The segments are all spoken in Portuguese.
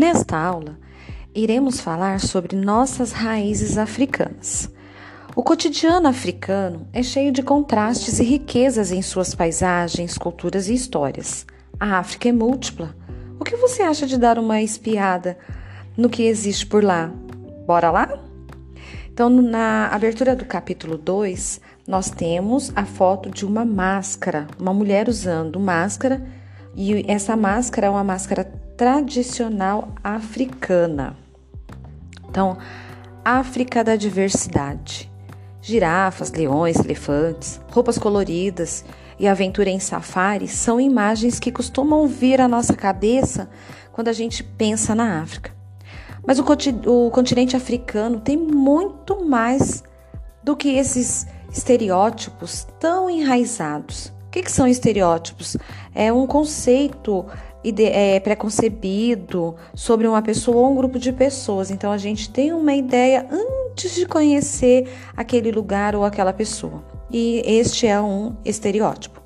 Nesta aula, iremos falar sobre nossas raízes africanas. O cotidiano africano é cheio de contrastes e riquezas em suas paisagens, culturas e histórias. A África é múltipla. O que você acha de dar uma espiada no que existe por lá? Bora lá? Então, na abertura do capítulo 2, nós temos a foto de uma máscara, uma mulher usando máscara, e essa máscara é uma máscara tradicional africana. Então, África da diversidade girafas, leões, elefantes, roupas coloridas e aventura em safari são imagens que costumam vir à nossa cabeça quando a gente pensa na África. Mas o, o continente africano tem muito mais do que esses estereótipos tão enraizados. O que, que são estereótipos? É um conceito é, preconcebido sobre uma pessoa ou um grupo de pessoas. Então a gente tem uma ideia antes de conhecer aquele lugar ou aquela pessoa. E este é um estereótipo.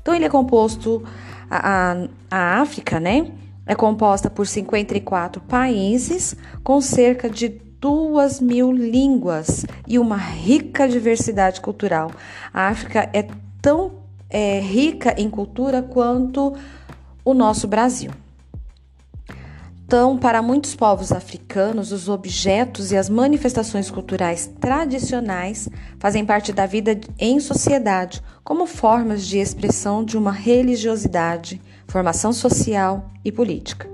Então ele é composto a, a, a África, né? É composta por 54 países com cerca de duas mil línguas e uma rica diversidade cultural. A África é tão é, rica em cultura quanto o nosso Brasil. Então, para muitos povos africanos, os objetos e as manifestações culturais tradicionais fazem parte da vida em sociedade como formas de expressão de uma religiosidade, formação social e política.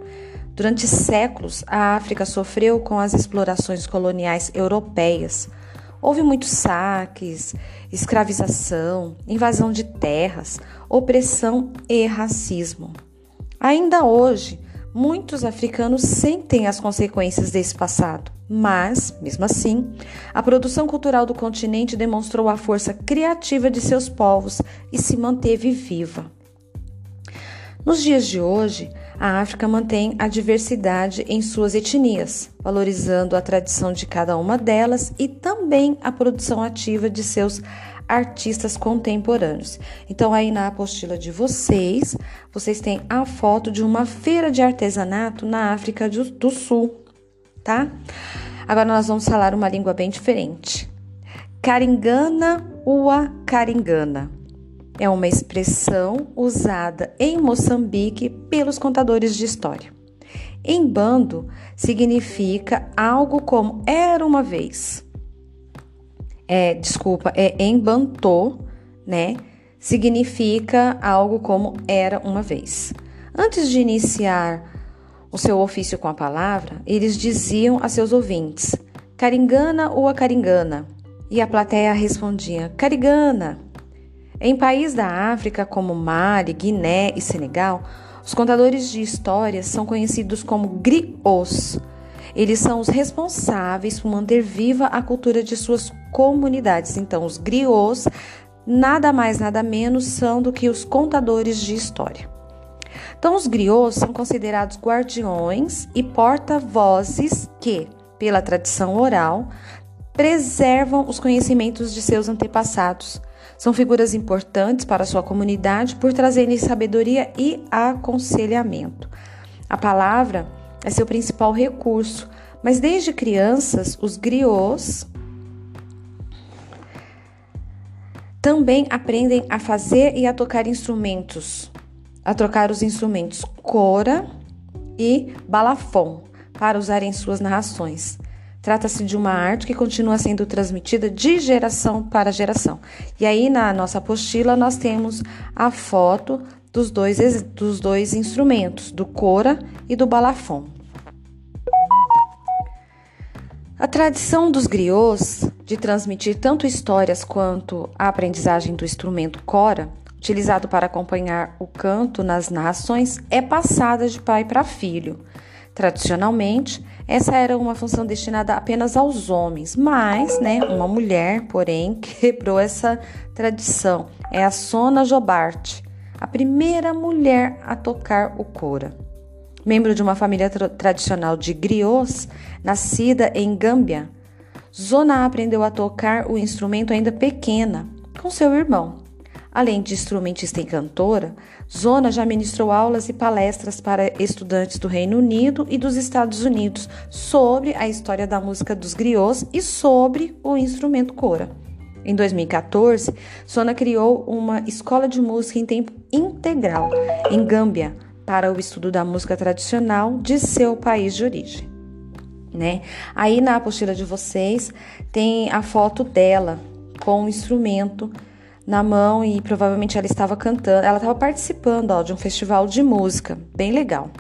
Durante séculos, a África sofreu com as explorações coloniais europeias. Houve muitos saques, escravização, invasão de terras, opressão e racismo. Ainda hoje, muitos africanos sentem as consequências desse passado, mas, mesmo assim, a produção cultural do continente demonstrou a força criativa de seus povos e se manteve viva. Nos dias de hoje, a África mantém a diversidade em suas etnias, valorizando a tradição de cada uma delas e também a produção ativa de seus artistas contemporâneos. Então, aí na apostila de vocês, vocês têm a foto de uma feira de artesanato na África do Sul, tá? Agora nós vamos falar uma língua bem diferente. Caringana ua caringana é uma expressão usada em Moçambique pelos contadores de história. Em bando significa algo como era uma vez é, desculpa, é embantô, né? Significa algo como era uma vez. Antes de iniciar o seu ofício com a palavra, eles diziam a seus ouvintes: Caringana ou a Caringana? E a plateia respondia: Carigana. Em países da África como Mali, Guiné e Senegal, os contadores de histórias são conhecidos como griots eles são os responsáveis por manter viva a cultura de suas comunidades. Então, os griots nada mais, nada menos são do que os contadores de história. Então, os griots são considerados guardiões e porta-vozes que, pela tradição oral, preservam os conhecimentos de seus antepassados. São figuras importantes para sua comunidade por trazerem sabedoria e aconselhamento. A palavra é seu principal recurso, mas desde crianças, os griots também aprendem a fazer e a tocar instrumentos, a trocar os instrumentos cora e balafon para usar em suas narrações. Trata-se de uma arte que continua sendo transmitida de geração para geração. E aí, na nossa apostila, nós temos a foto dos dois, dos dois instrumentos, do cora e do balafon. A tradição dos griots de transmitir tanto histórias quanto a aprendizagem do instrumento cora, utilizado para acompanhar o canto nas narrações, é passada de pai para filho. Tradicionalmente, essa era uma função destinada apenas aos homens, mas, né, uma mulher, porém, quebrou essa tradição. É a Sona Jobart, a primeira mulher a tocar o cora membro de uma família tra tradicional de griots, nascida em Gâmbia. Zona aprendeu a tocar o instrumento ainda pequena, com seu irmão. Além de instrumentista e cantora, Zona já ministrou aulas e palestras para estudantes do Reino Unido e dos Estados Unidos sobre a história da música dos griots e sobre o instrumento cora. Em 2014, Zona criou uma escola de música em tempo integral em Gâmbia para o estudo da música tradicional de seu país de origem. Né? Aí na apostila de vocês tem a foto dela com o instrumento na mão e provavelmente ela estava cantando, ela estava participando ó, de um festival de música, bem legal.